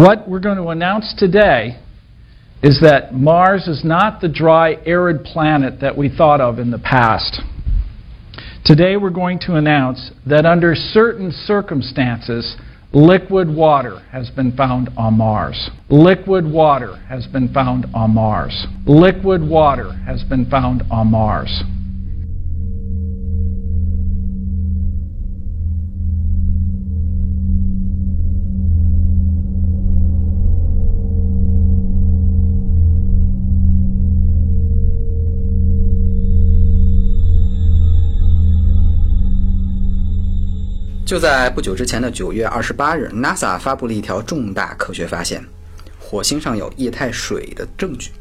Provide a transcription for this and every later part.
What we're going to announce today is that Mars is not the dry, arid planet that we thought of in the past. Today we're going to announce that under certain circumstances, liquid water has been found on Mars. Liquid water has been found on Mars. Liquid water has been found on Mars. 就在不久之前的九月二十八日，NASA 发布了一条重大科学发现：火星上有液态水的证据。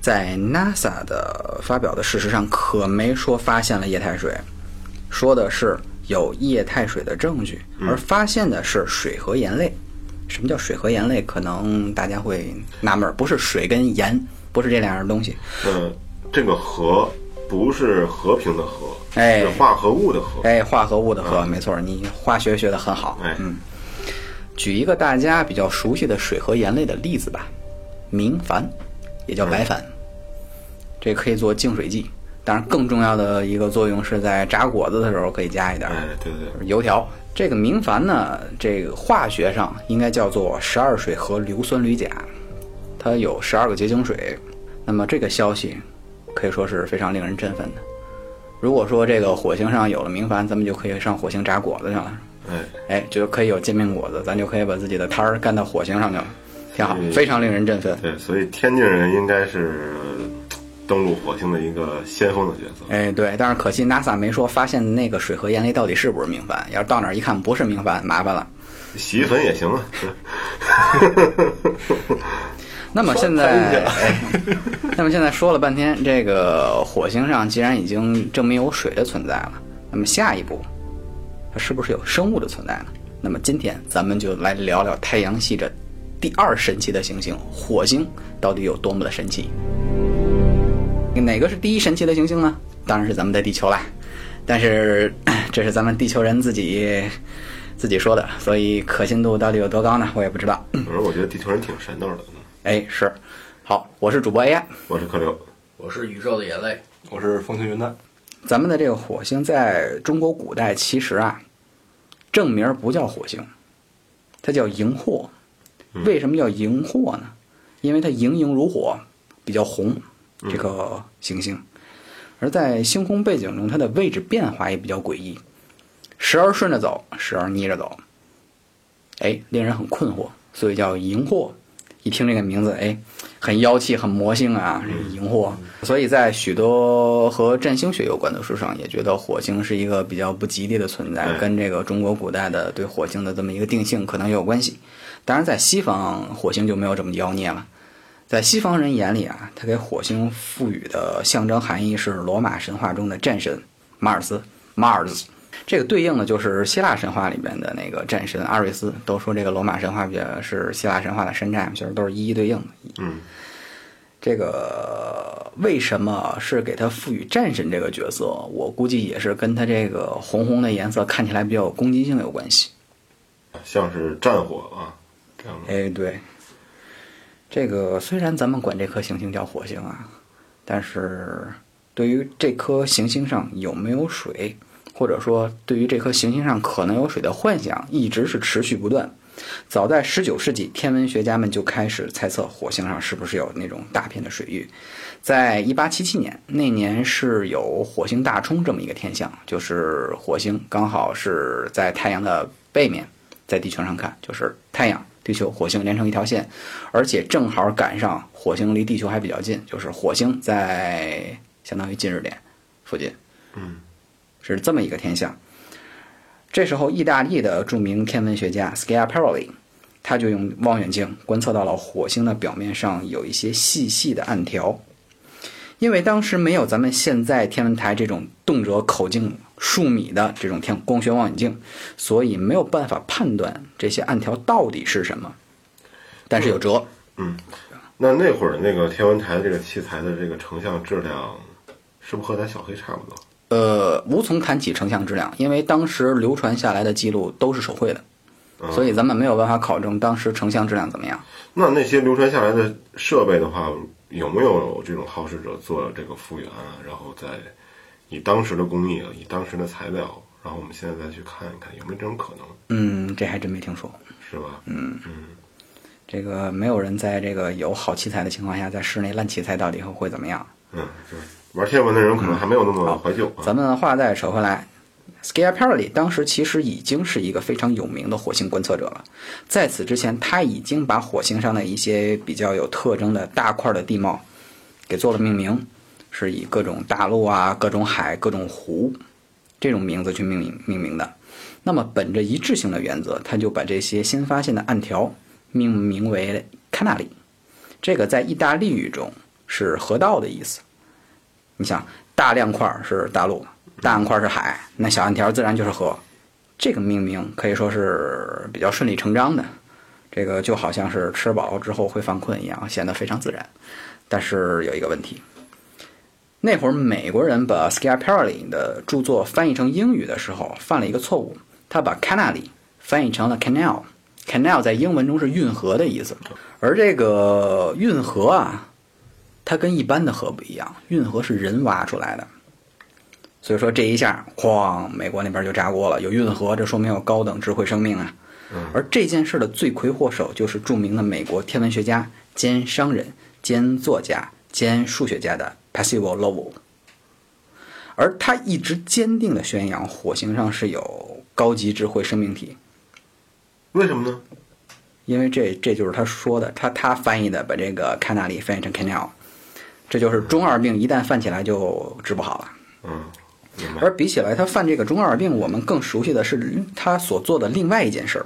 在 NASA 的发表的事实上，可没说发现了液态水，说的是有液态水的证据，而发现的是水和盐类。什么叫水和盐类？可能大家会纳闷，不是水跟盐，不是这两样东西。嗯，这个和不是和平的和。哎，化合物的合，哎，化合物的合，没错，你化学学的很好。哎，嗯，举一个大家比较熟悉的水和盐类的例子吧，明矾，也叫白矾，这可以做净水剂。当然，更重要的一个作用是在炸果子的时候可以加一点。哎，对对，油条。这个明矾呢，这个化学上应该叫做十二水合硫酸铝钾，它有十二个结晶水。那么这个消息可以说是非常令人振奋的。如果说这个火星上有了明矾，咱们就可以上火星炸果子去了。哎，哎，就可以有煎饼果子，咱就可以把自己的摊儿干到火星上去了，挺好，非常令人振奋。对，所以天津人应该是登陆火星的一个先锋的角色。哎，对，但是可惜 NASA 没说发现那个水和盐类到底是不是明矾。要是到那儿一看不是明矾，麻烦了。洗衣粉也行啊。那么现在 那么现在说了半天，这个火星上既然已经证明有水的存在了，那么下一步，它是不是有生物的存在呢？那么今天咱们就来聊聊太阳系这第二神奇的行星——火星，到底有多么的神奇？哪个是第一神奇的行星呢？当然是咱们的地球啦。但是 这是咱们地球人自己自己说的，所以可信度到底有多高呢？我也不知道。反正我觉得地球人挺神叨的。哎，是，好，我是主播 AI，我是柯流，我是宇宙的眼泪，我是风轻云淡。咱们的这个火星在中国古代其实啊，正名不叫火星，它叫荧惑。为什么叫荧惑呢？因为它莹莹如火，比较红，这个行星。而在星空背景中，它的位置变化也比较诡异，时而顺着走，时而逆着走，哎，令人很困惑，所以叫荧惑。一听这个名字，哎，很妖气，很魔性啊，这个荧惑。所以在许多和占星学有关的书上，也觉得火星是一个比较不吉利的存在，跟这个中国古代的对火星的这么一个定性可能也有关系。当然，在西方，火星就没有这么妖孽了。在西方人眼里啊，他给火星赋予的象征含义是罗马神话中的战神马尔斯 （Mars）。这个对应的就是希腊神话里边的那个战神阿瑞斯，都说这个罗马神话比较是希腊神话的山寨，其实都是一一对应的。嗯，这个为什么是给他赋予战神这个角色？我估计也是跟他这个红红的颜色看起来比较有攻击性有关系，像是战火啊，这样的。哎，对，这个虽然咱们管这颗行星叫火星啊，但是对于这颗行星上有没有水？或者说，对于这颗行星上可能有水的幻想，一直是持续不断。早在19世纪，天文学家们就开始猜测火星上是不是有那种大片的水域。在1877年，那年是有火星大冲这么一个天象，就是火星刚好是在太阳的背面，在地球上看，就是太阳、地球、火星连成一条线，而且正好赶上火星离地球还比较近，就是火星在相当于近日点附近。嗯。是这么一个天象。这时候，意大利的著名天文学家 Schiaparelli，他就用望远镜观测到了火星的表面上有一些细细的暗条。因为当时没有咱们现在天文台这种动辄口径数米的这种天光学望远镜，所以没有办法判断这些暗条到底是什么。但是有辙。嗯，那那会儿那个天文台这个器材的这个成像质量，是不是和咱小黑差不多？呃，无从谈起成像质量，因为当时流传下来的记录都是手绘的，所以咱们没有办法考证当时成像质量怎么样。那那些流传下来的设备的话，有没有这种好事者做这个复原啊？然后再以当时的工艺、以当时的材料，然后我们现在再去看一看，有没有这种可能，嗯，这还真没听说。是吧？嗯嗯这个没有人在这个有好器材的情况下，在室内烂器材到底会会怎么样？嗯，是玩天文的人可能还没有那么怀旧啊。咱们话再扯回来，Schiaparelli 当时其实已经是一个非常有名的火星观测者了。在此之前，他已经把火星上的一些比较有特征的大块的地貌给做了命名，是以各种大陆啊、各种海、各种湖这种名字去命名命名的。那么，本着一致性的原则，他就把这些新发现的暗条命名为 Canali。这个在意大利语中是河道的意思。你想，大亮块是大陆，大暗块是海，那小暗条自然就是河。这个命名可以说是比较顺理成章的，这个就好像是吃饱之后会犯困一样，显得非常自然。但是有一个问题，那会儿美国人把 Schiaparelli 的著作翻译成英语的时候犯了一个错误，他把 canal 翻译成了 Canal。Canal 在英文中是运河的意思，而这个运河啊，它跟一般的河不一样，运河是人挖出来的，所以说这一下，哐，美国那边就炸锅了。有运河，这说明有高等智慧生命啊。而这件事的罪魁祸首就是著名的美国天文学家兼商人兼作家兼数学家的 Percival Lowell，而他一直坚定的宣扬火星上是有高级智慧生命体，为什么呢？因为这这就是他说的，他他翻译的把这个 canali 翻译成 canal，这就是中二病一旦犯起来就治不好了。嗯。而比起来，他犯这个中二病，我们更熟悉的是他所做的另外一件事儿，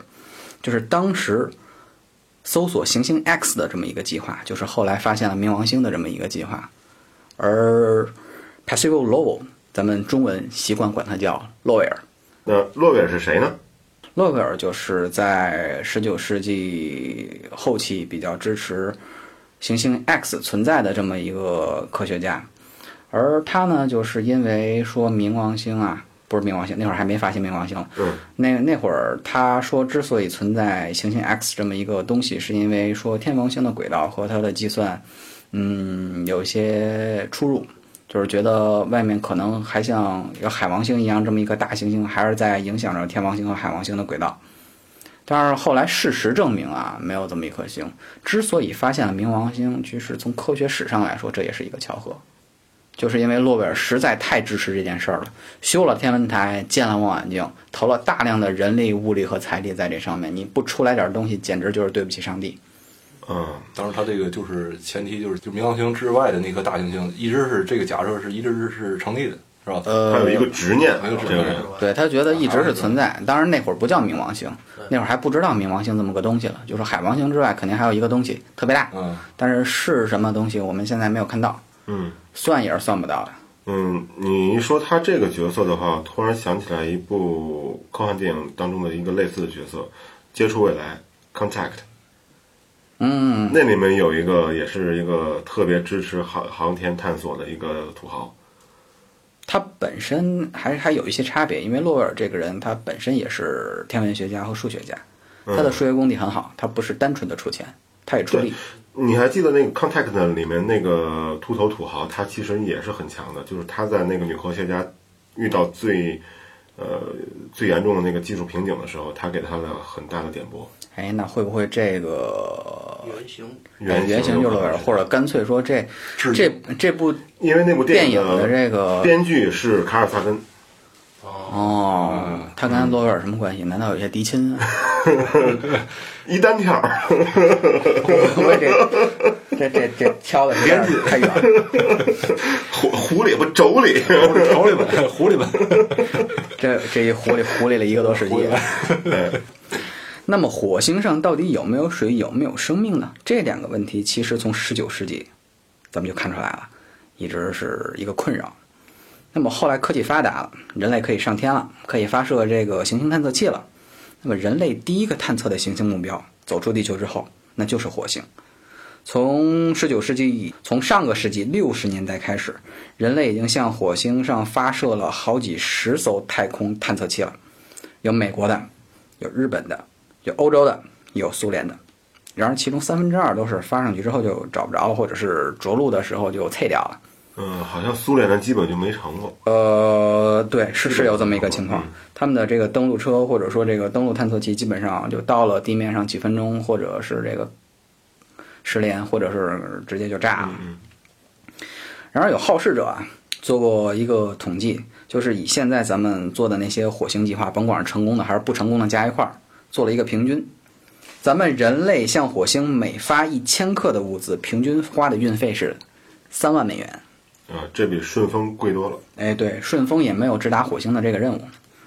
就是当时搜索行星 X 的这么一个计划，就是后来发现了冥王星的这么一个计划。而 Percival Lowell，咱们中文习惯管他叫洛威尔。那洛威尔是谁呢？洛克尔就是在十九世纪后期比较支持行星 X 存在的这么一个科学家，而他呢，就是因为说冥王星啊，不是冥王星，那会儿还没发现冥王星，嗯，那那会儿他说之所以存在行星 X 这么一个东西，是因为说天王星的轨道和它的计算，嗯，有一些出入。就是觉得外面可能还像有海王星一样这么一个大行星，还是在影响着天王星和海王星的轨道。但是后来事实证明啊，没有这么一颗星。之所以发现了冥王星，其实从科学史上来说，这也是一个巧合。就是因为诺贝尔实在太支持这件事儿了，修了天文台，建了望远镜，投了大量的人力、物力和财力在这上面。你不出来点东西，简直就是对不起上帝。嗯，当然，他这个就是前提，就是就冥王星之外的那颗大行星，一直是这个假设是一直是成立的，是吧？呃，他有一个执念，还有执念？对他觉得一直是存在。当然那会儿不叫冥王星，那会儿还不知道冥王星这么个东西了。就说海王星之外，肯定还有一个东西特别大，嗯，但是是什么东西，我们现在没有看到，嗯算也是算不到的。嗯，你一说他这个角色的话，突然想起来一部科幻电影当中的一个类似的角色，《接触未来》（Contact）。嗯，那里面有一个也是一个特别支持航航天探索的一个土豪。他本身还还有一些差别，因为洛威尔这个人他本身也是天文学家和数学家，他的数学功底很好，他不是单纯的出钱，他也出力。你还记得那个《Contact》里面那个秃头土豪，他其实也是很强的，就是他在那个女科学家遇到最呃最严重的那个技术瓶颈的时候，他给他了很大的点拨。哎，那会不会这个原型原原型就是洛威尔，或者干脆说这这这部因为那部电影影的这个编剧是卡尔萨根，哦，他跟洛威尔什么关系？难道有些嫡亲啊？一单挑，这这这这挑的有点太远了？狐狐狸不妯娌，妯娌们，狐狸们，这这一狐狸狐狸了一个多世纪了。那么火星上到底有没有水，有没有生命呢？这两个问题其实从十九世纪咱们就看出来了，一直是一个困扰。那么后来科技发达了，人类可以上天了，可以发射这个行星探测器了。那么人类第一个探测的行星目标走出地球之后，那就是火星。从十九世纪，从上个世纪六十年代开始，人类已经向火星上发射了好几十艘太空探测器了，有美国的，有日本的，有欧洲的，有苏联的。然而其中三分之二都是发上去之后就找不着了，或者是着陆的时候就碎掉了。嗯，好像苏联的基本就没成过。呃，对，是是有这么一个情况。他们的这个登陆车或者说这个登陆探测器，基本上就到了地面上几分钟，或者是这个失联，或者是直接就炸了。然而有好事者啊，做过一个统计，就是以现在咱们做的那些火星计划，甭管是成功的还是不成功的加一块儿，做了一个平均。咱们人类向火星每发一千克的物资，平均花的运费是三万美元。啊，这比顺丰贵多了。哎，对，顺丰也没有直达火星的这个任务，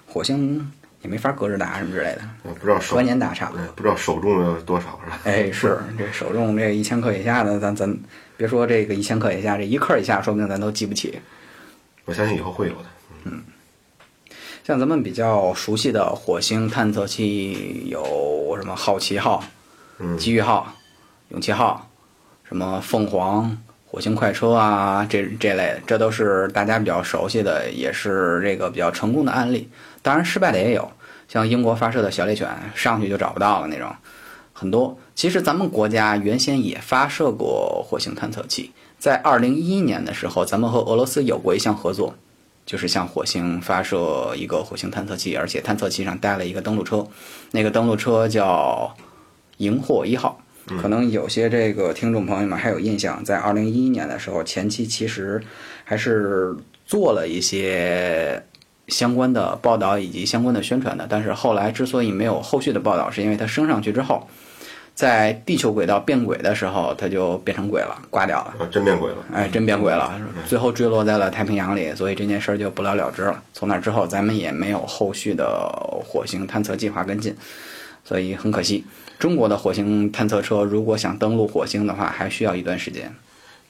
火星也没法隔着打什么之类的，呃不知道手隔年打差不多哎。不知道手重要多少是吧？哎，是这手重这一千克以下的，咱咱别说这个一千克以下，这一克以下，说不定咱都记不起。我相信以后会有的。嗯像咱们比较熟悉的火星探测器有什么好奇号、嗯机遇号、勇气号，什么凤凰、火星快车啊，这这类的，这都是大家比较熟悉的，也是这个比较成功的案例。当然，失败的也有，像英国发射的小猎犬上去就找不到了那种，很多。其实咱们国家原先也发射过火星探测器，在二零一一年的时候，咱们和俄罗斯有过一项合作，就是向火星发射一个火星探测器，而且探测器上带了一个登陆车，那个登陆车叫荧惑一号。可能有些这个听众朋友们还有印象，在二零一一年的时候，前期其实还是做了一些相关的报道以及相关的宣传的，但是后来之所以没有后续的报道，是因为它升上去之后，在地球轨道变轨的时候，它就变成鬼了，挂掉了。啊，真变鬼了。哎，真变鬼了，最后坠落在了太平洋里，所以这件事儿就不了了之了。从那之后，咱们也没有后续的火星探测计划跟进，所以很可惜。中国的火星探测车如果想登陆火星的话，还需要一段时间。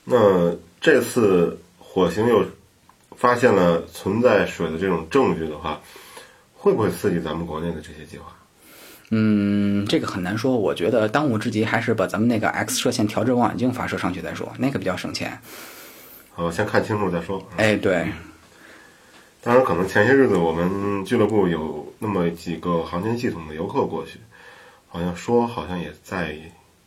那这次火星又发现了存在水的这种证据的话，会不会刺激咱们国内的这些计划？嗯，这个很难说。我觉得当务之急还是把咱们那个 X 射线调制望远镜发射上去再说，那个比较省钱。好，先看清楚再说。哎，对，当然，可能前些日子我们俱乐部有那么几个航天系统的游客过去，好像说好像也在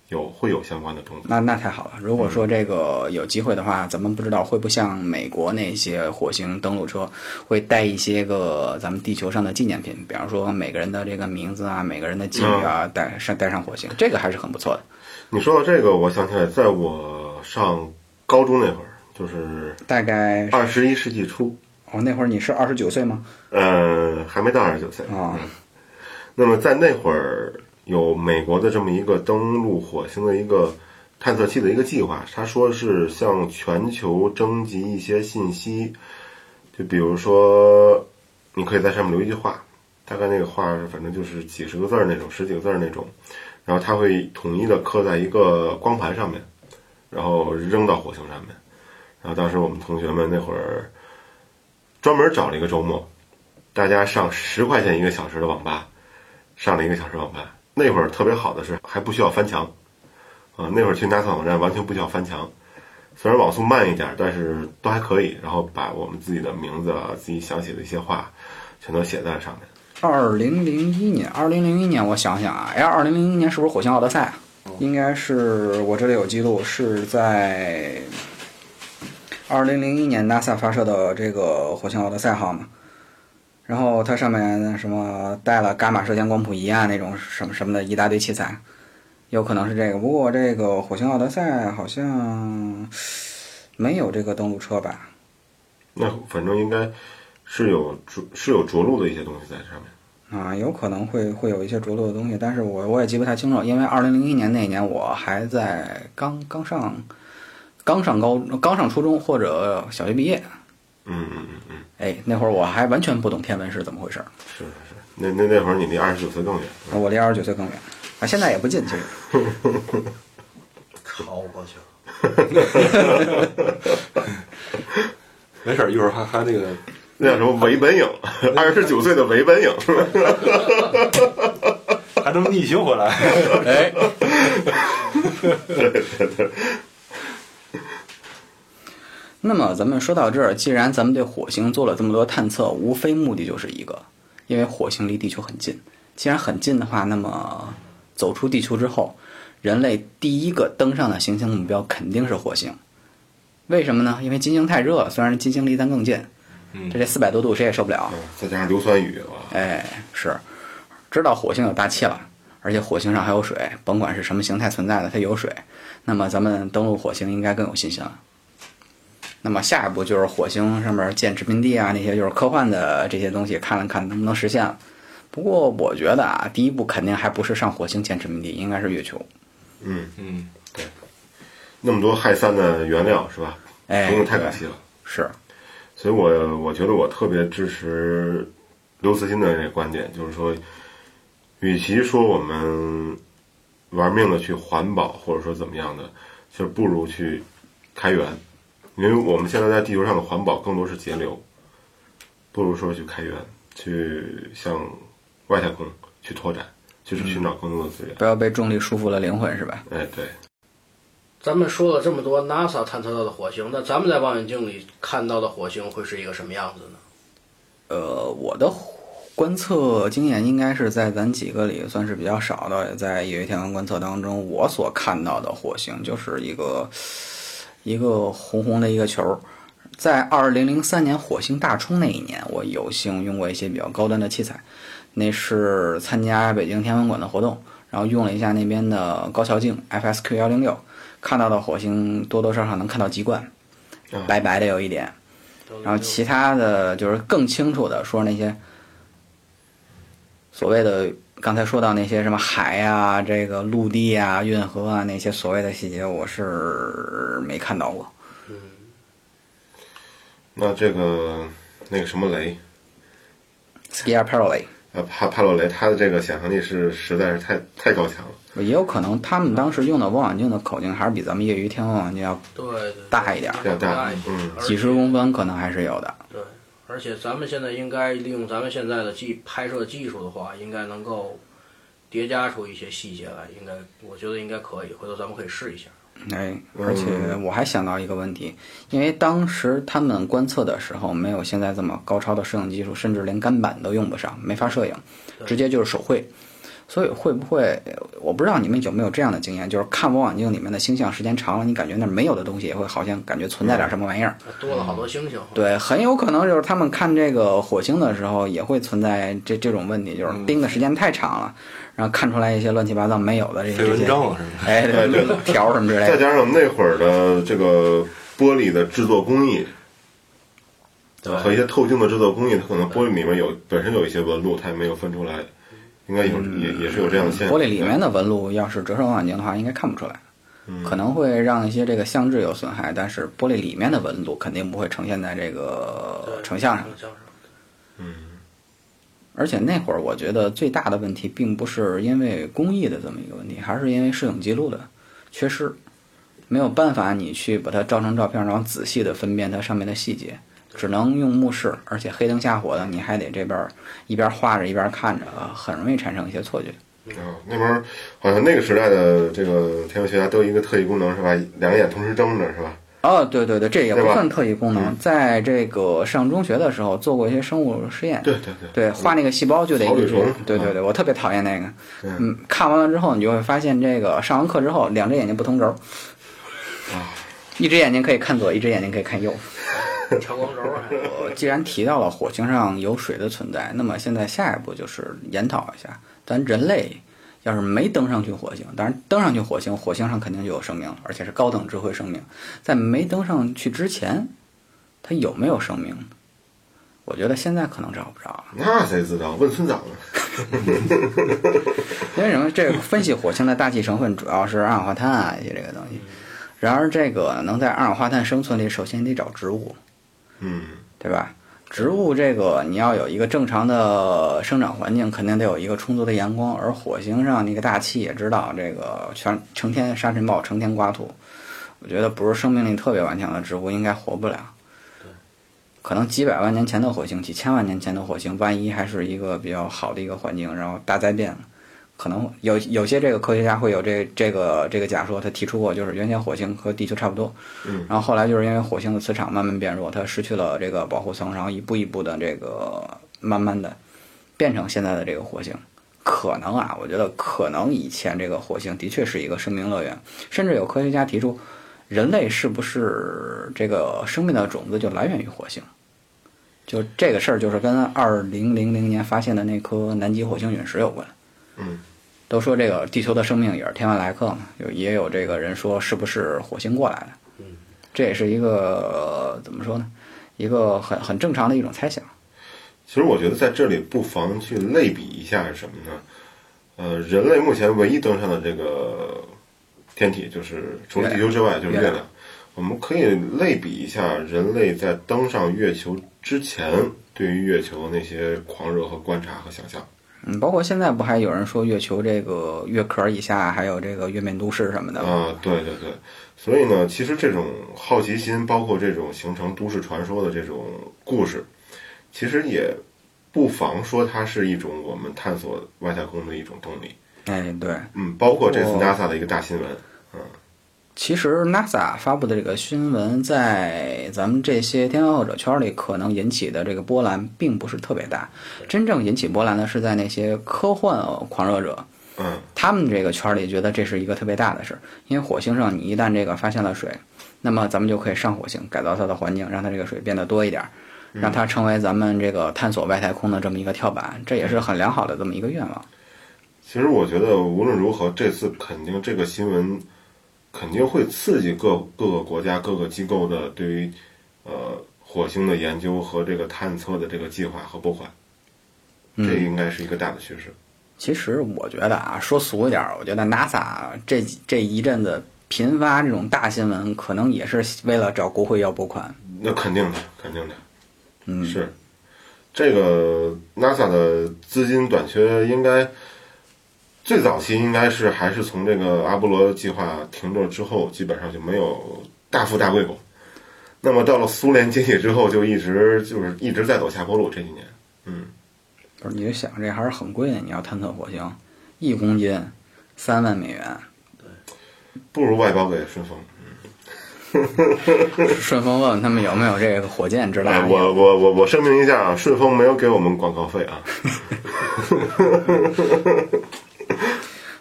有会有相关的动作。那那太好了。如果说这个有机会的话，咱们不知道会不会像美国那些火星登陆车，会带一些个咱们地球上的纪念品，比方说每个人的这个名字啊，每个人的记忆啊，带上带上火星，这个还是很不错的。你说到这个，我想起来，在我上高中那会儿，就是大概二十一世纪初，哦，那会儿你是二十九岁吗？呃，还没到二十九岁。啊、那么在那会儿，有美国的这么一个登陆火星的一个探测器的一个计划，他说是向全球征集一些信息，就比如说，你可以在上面留一句话，大概那个话反正就是几十个字儿那种，十几个字儿那种，然后他会统一的刻在一个光盘上面，然后扔到火星上面。然后当时我们同学们那会儿专门找了一个周末，大家上十块钱一个小时的网吧，上了一个小时网吧。那会儿特别好的是还不需要翻墙，啊，那会儿去 NASA 网站完全不需要翻墙，虽然网速慢一点，但是都还可以。然后把我们自己的名字啊、自己想写的一些话，全都写在上面。二零零一年，二零零一年，我想想啊，哎，二零零一年是不是火星奥德赛啊？应该是，我这里有记录，是在二零零一年 NASA 发射的这个火星奥德赛号嘛。然后它上面什么带了伽马射线光谱仪啊，那种什么什么的一大堆器材，有可能是这个。不过这个火星奥德赛好像没有这个登陆车吧？那反正应该是有着是有着陆的一些东西在上面。啊，有可能会会有一些着陆的东西，但是我我也记不太清楚，因为二零零一年那年我还在刚刚上刚上高刚上初中或者小学毕业，嗯嗯嗯嗯，哎，那会儿我还完全不懂天文是怎么回事儿，是是是。那那那会儿你离二十九岁更远。我离二十九岁更远，啊，现在也不近，其实。超过去了。没事儿，一会儿还还那个 那叫什么伪本影？二十九岁的伪本影。还能逆行回来。哎，那么咱们说到这儿，既然咱们对火星做了这么多探测，无非目的就是一个，因为火星离地球很近，既然很近的话，那么走出地球之后，人类第一个登上的行星目标肯定是火星。为什么呢？因为金星太热了，虽然金星离咱更近，嗯这这四百多度谁也受不了。嗯，再加上硫酸雨，哇，哎，是，知道火星有大气了，而且火星上还有水，甭管是什么形态存在的，它有水。那么咱们登陆火星应该更有信心了。那么下一步就是火星上面建殖民地啊，那些就是科幻的这些东西，看了看能不能实现了。不过我觉得啊，第一步肯定还不是上火星建殖民地，应该是月球。嗯，嗯，对那么多氦三的原料是吧？哎，不用太可对惜了。是，所以我我觉得我特别支持刘慈欣的这个观点，就是说，与其说我们玩命的去环保，或者说怎么样的，就不如去开源，因为我们现在在地球上的环保更多是节流，不如说去开源，去向外太空去拓展，就是寻找更多的资源。不要被重力束缚了灵魂，是吧？哎，对，咱们说了这么多 NASA 探测到的火星，那咱们在望远镜里看到的火星会是一个什么样子呢？呃，我的观测经验应该是在咱几个里算是比较少的，在业余天文观测当中，我所看到的火星就是一个一个红红的一个球。在二零零三年火星大冲那一年，我有幸用过一些比较高端的器材，那是参加北京天文馆的活动，然后用了一下那边的高桥镜 FSQ 幺零六，看到的火星多多少少能看到极冠，啊白白的有一点。然后其他的就是更清楚的说那些所谓的刚才说到那些什么海呀、这个陆地啊、运河啊那些所谓的细节，我是没看到过。那这个那个什么雷，Schiaparelli 呃，帕帕洛雷，他的这个想象力是实在是太太高强了。也有可能他们当时用的望远镜的口径还是比咱们业余天文望远镜要大一点儿要大嗯几十公分，可能还是有的。对，而且咱们现在应该利用咱们现在的技拍摄技术的话，应该能够叠加出一些细节来，应该我觉得应该可以，回头咱们可以试一下。哎，而且我还想到一个问题，因为当时他们观测的时候没有现在这么高超的摄影技术，甚至连干板都用不上，没法摄影，直接就是手绘。所以会不会，我不知道你们有没有这样的经验，就是看望远镜里面的星象时间长了，你感觉那儿没有的东西也会好像感觉存在点什么玩意儿。多了好多星星。对，很有可能就是他们看这个火星的时候也会存在这这种问题，就是盯的时间太长了，然后看出来一些乱七八糟没有的这些飞蚊这些帐啊什么的。哎，对对对，条什么之类的。再加上那会儿的这个玻璃的制作工艺，对和一些透镜的制作工艺，它可能玻璃里面有本身有一些纹路，它也没有分出来，应该有也也是有这样的现象。玻璃里面的纹路，要是折射望远镜的话，应该看不出来，可能会让一些这个相质有损害，但是玻璃里面的纹路肯定不会呈现在这个成像上。嗯。而且那会儿我觉得最大的问题，并不是因为工艺的这么一个问题，还是因为摄影记录的缺失，没有办法你去把它照成照片，然后仔细的分辨它上面的细节，只能用目视，而且黑灯瞎火的，你还得这边儿一边画着一边看着，啊很容易产生一些错觉。啊，那边儿好像那个时代的这个天文学家都有一个特异功能是吧？两个眼同时睁着是吧？哦，对对对，这也不算特异功能，在这个上中学的时候做过一些生物实验。对对对，对，画那个细胞就得一直对对对，我特别讨厌那个。嗯嗯，看完了之后，你就会发现，这个上完课之后，两只眼睛不同轴，啊一只眼睛可以看左，一只眼睛可以看右。调光轴啊还我既然提到了火星上有水的存在，那么现在下一步就是研讨一下，咱人类要是没登上去火星，当然登上去火星，火星上肯定就有生命了，而且是高等智慧生命。在没登上去之前，它有没有生命？我觉得现在可能找不着了。那谁知道？问村长呢？因为什么？这个分析火星的大气成分主要是二氧化碳啊一些这个东西。然而，这个能在二氧化碳生存里，首先得找植物，嗯，对吧？植物这个你要有一个正常的生长环境，肯定得有一个充足的阳光。而火星上那个大气也知道，这个全成天沙尘暴，成天刮土，我觉得不是生命力特别顽强的植物应该活不了。可能几百万年前的火星，几千万年前的火星，万一还是一个比较好的一个环境，然后大灾变了，可能有有些这个科学家会有这这个这个假说，他提出过，就是原先火星和地球差不多，嗯，然后后来就是因为火星的磁场慢慢变弱，它失去了这个保护层，然后一步一步的这个慢慢的变成现在的这个火星，可能啊，我觉得可能以前这个火星的确是一个生命乐园，甚至有科学家提出，人类是不是这个生命的种子就来源于火星？就这个事儿，就是跟二零零零年发现的那颗南极火星陨石有关。嗯，都说这个地球的生命也是天外来客嘛，有也有这个人说是不是火星过来的？嗯，这也是一个、呃怎么说呢？一个很很正常的一种猜想。其实我觉得在这里不妨去类比一下是什么呢？呃，人类目前唯一登上的这个天体，就是除了地球之外就是月亮月亮。我们可以类比一下人类在登上月球之前对于月球的那些狂热和观察和想象。嗯，包括现在不还有人说月球这个月壳以下还有这个月面都市什么的吗？啊，对对对，所以呢，其实这种好奇心，包括这种形成都市传说的这种故事，其实也不妨说它是一种我们探索外太空的一种动力。哎，对，嗯，包括这次我 NASA 的一个大新闻，其实 NASA 发布的这个新闻，在咱们这些天文爱好者圈里，可能引起的这个波澜并不是特别大。真正引起波澜的是在那些科幻狂热者，嗯，他们这个圈里觉得这是一个特别大的事儿，因为火星上你一旦这个发现了水，那么咱们就可以上火星改造它的环境，让它这个水变得多一点儿，让它成为咱们这个探索外太空的这么一个跳板，这也是很良好的这么一个愿望。其实我觉得无论如何，这次肯定这个新闻肯定会刺激各各个国家、各个机构的对于呃火星的研究和这个探测的这个计划和拨款，嗯这应该是一个大的趋势。其实我觉得啊，说俗一点儿，我觉得 NASA 这这一阵子频发这种大新闻，可能也是为了找国会要拨款。那肯定的，肯定的，嗯，是这个 NASA 的资金短缺，应该最早期应该是还是从这个阿波罗计划停顿之后，基本上就没有大富大贵过。那么到了苏联解体之后，就一直就是一直在走下坡路。这几年，嗯，不是，你就想这还是很贵的，你要探测火星，一公斤三万美元，对不如外包给顺丰。顺丰问问他们有没有这个火箭之类哎，的。我我我我声明一下啊，顺丰没有给我们广告费啊。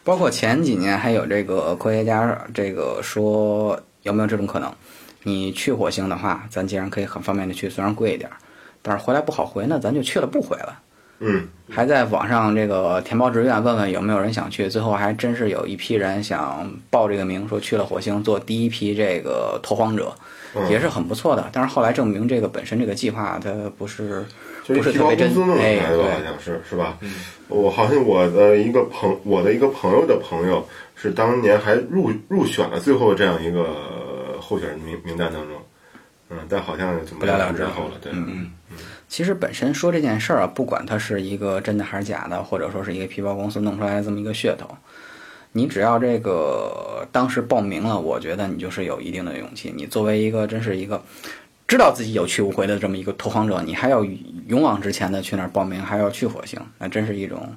包括前几年还有这个科学家这个说有没有这种可能？你去火星的话，咱既然可以很方便的去，虽然贵一点儿，但是回来不好回呢，咱就去了不回了。嗯，还在网上这个填报志愿，问问有没有人想去。最后还真是有一批人想报这个名，说去了火星做第一批这个拓荒者，嗯也是很不错的。但是后来证明这个本身这个计划它不是就是不是特别真提高工资弄出哎，来的吧，好对，像是是吧？我好像我的一个朋，我的一个朋友的朋友是当年还入入选了最后这样一个候选人名名单当中，嗯，但好像就不了了之后了，对，嗯其实本身说这件事儿啊，不管它是一个真的还是假的，或者说是一个皮包公司弄出来的这么一个噱头，你只要这个当时报名了，我觉得你就是有一定的勇气。你作为一个真是一个知道自己有去无回的这么一个拓荒者，你还要勇往直前的去那儿报名，还要去火星，那真是一种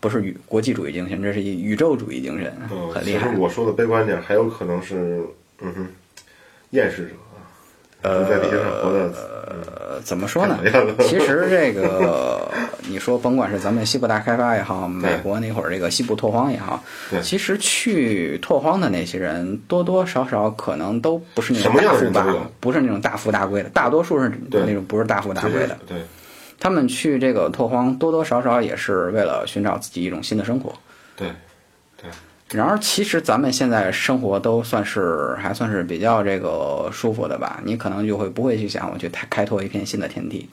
不是宇国际主义精神，这是一宇宙主义精神，嗯，很厉害其实。我说的悲观点，还有可能是，嗯哼，厌世者啊，在地球上活的，呃，怎么说呢？其实这个，你说甭管是咱们西部大开发也好，美国那会儿这个西部拓荒也好，其实去拓荒的那些人多多少少可能都不是那种富大的人都有，不是那种大富大贵的，大多数是那种不是大富大贵的。对，他们去这个拓荒多多少少也是为了寻找自己一种新的生活。对，然而，其实咱们现在生活都算是还算是比较这个舒服的吧。你可能就会不会去想我去开开拓一片新的天地，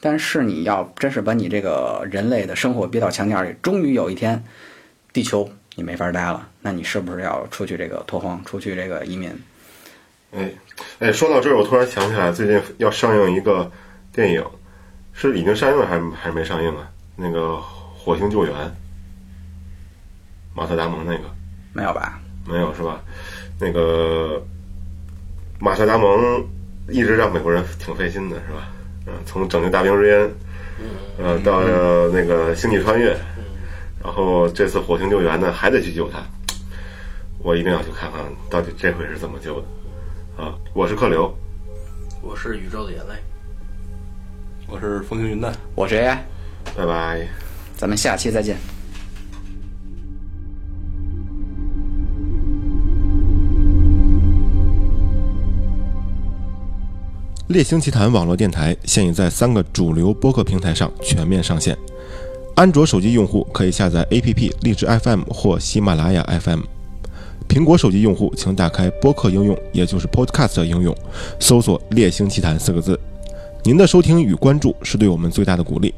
但是你要真是把你这个人类的生活逼到墙角里，终于有一天，地球你没法待了，那你是不是要出去这个拓荒，出去这个移民？哎，哎，说到这儿，我突然想起来，最近要上映一个电影，是已经上映了还是还是没上映啊？那个《火星救援》，马特·达蒙那个没有吧？没有是吧？那个马特·达蒙一直让美国人挺费心的，是吧？嗯，从拯救大兵瑞恩，呃，到呃那个星际穿越，然后这次火星救援呢，还得去救他。我一定要去看看，到底这回是怎么救的啊！我是客流。我是宇宙的眼泪。我是风轻云淡。我是 AI，拜拜。咱们下期再见。猎星奇谈网络电台现已在三个主流播客平台上全面上线。安卓手机用户可以下载 APP 荔枝 FM 或喜马拉雅 FM。苹果手机用户请打开播客应用，也就是 Podcast 应用，搜索“猎星奇谈”四个字。您的收听与关注是对我们最大的鼓励。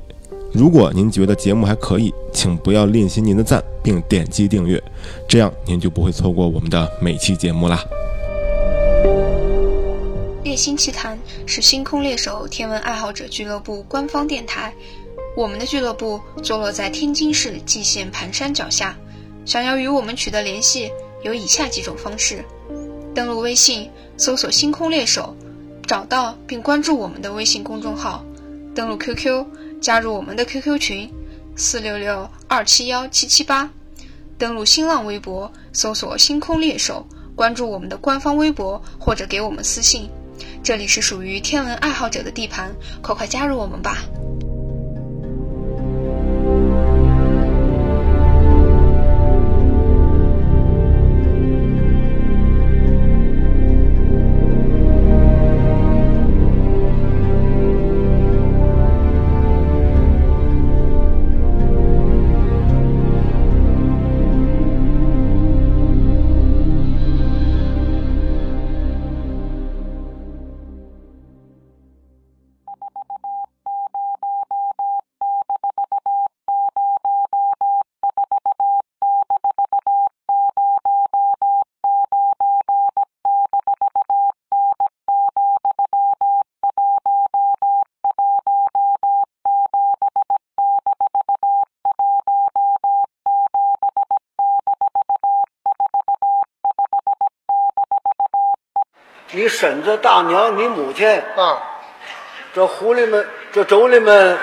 如果您觉得节目还可以，请不要吝惜您的赞，并点击订阅，这样您就不会错过我们的每期节目啦。猎星奇谈是星空猎手天文爱好者俱乐部官方电台。我们的俱乐部坐落在天津市蓟县盘山脚下。想要与我们取得联系，有以下几种方式：登录微信，搜索“星空猎手”，找到并关注我们的微信公众号；登录 QQ，加入我们的 QQ 群：四六六二七幺七七八；登录新浪微博，搜索“星空猎手”，关注我们的官方微博或者给我们私信。这里是属于天文爱好者的地盘，快快加入我们吧！你婶子、大娘、你母亲，啊，这狐狸们、这妯娌们